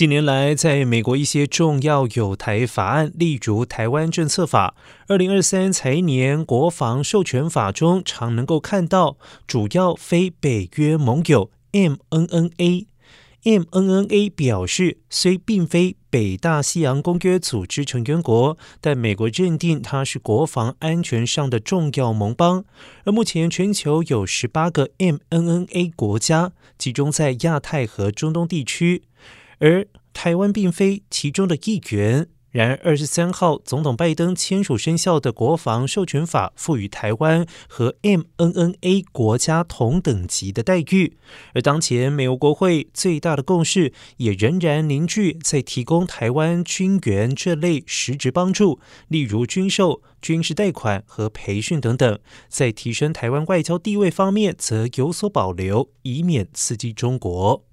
近年来，在美国一些重要有台法案，例如《台湾政策法》、二零二三财年国防授权法中，常能够看到主要非北约盟友 （MNNA）。MNNA 表示，虽并非北大西洋公约组织成员国，但美国认定它是国防安全上的重要盟邦。而目前全球有十八个 MNNA 国家，集中在亚太和中东地区。而台湾并非其中的一员。然而，二十三号，总统拜登签署生效的国防授权法，赋予台湾和 MNNA 国家同等级的待遇。而当前美国国会最大的共识，也仍然凝聚在提供台湾军援这类实质帮助，例如军售、军事贷款和培训等等。在提升台湾外交地位方面，则有所保留，以免刺激中国。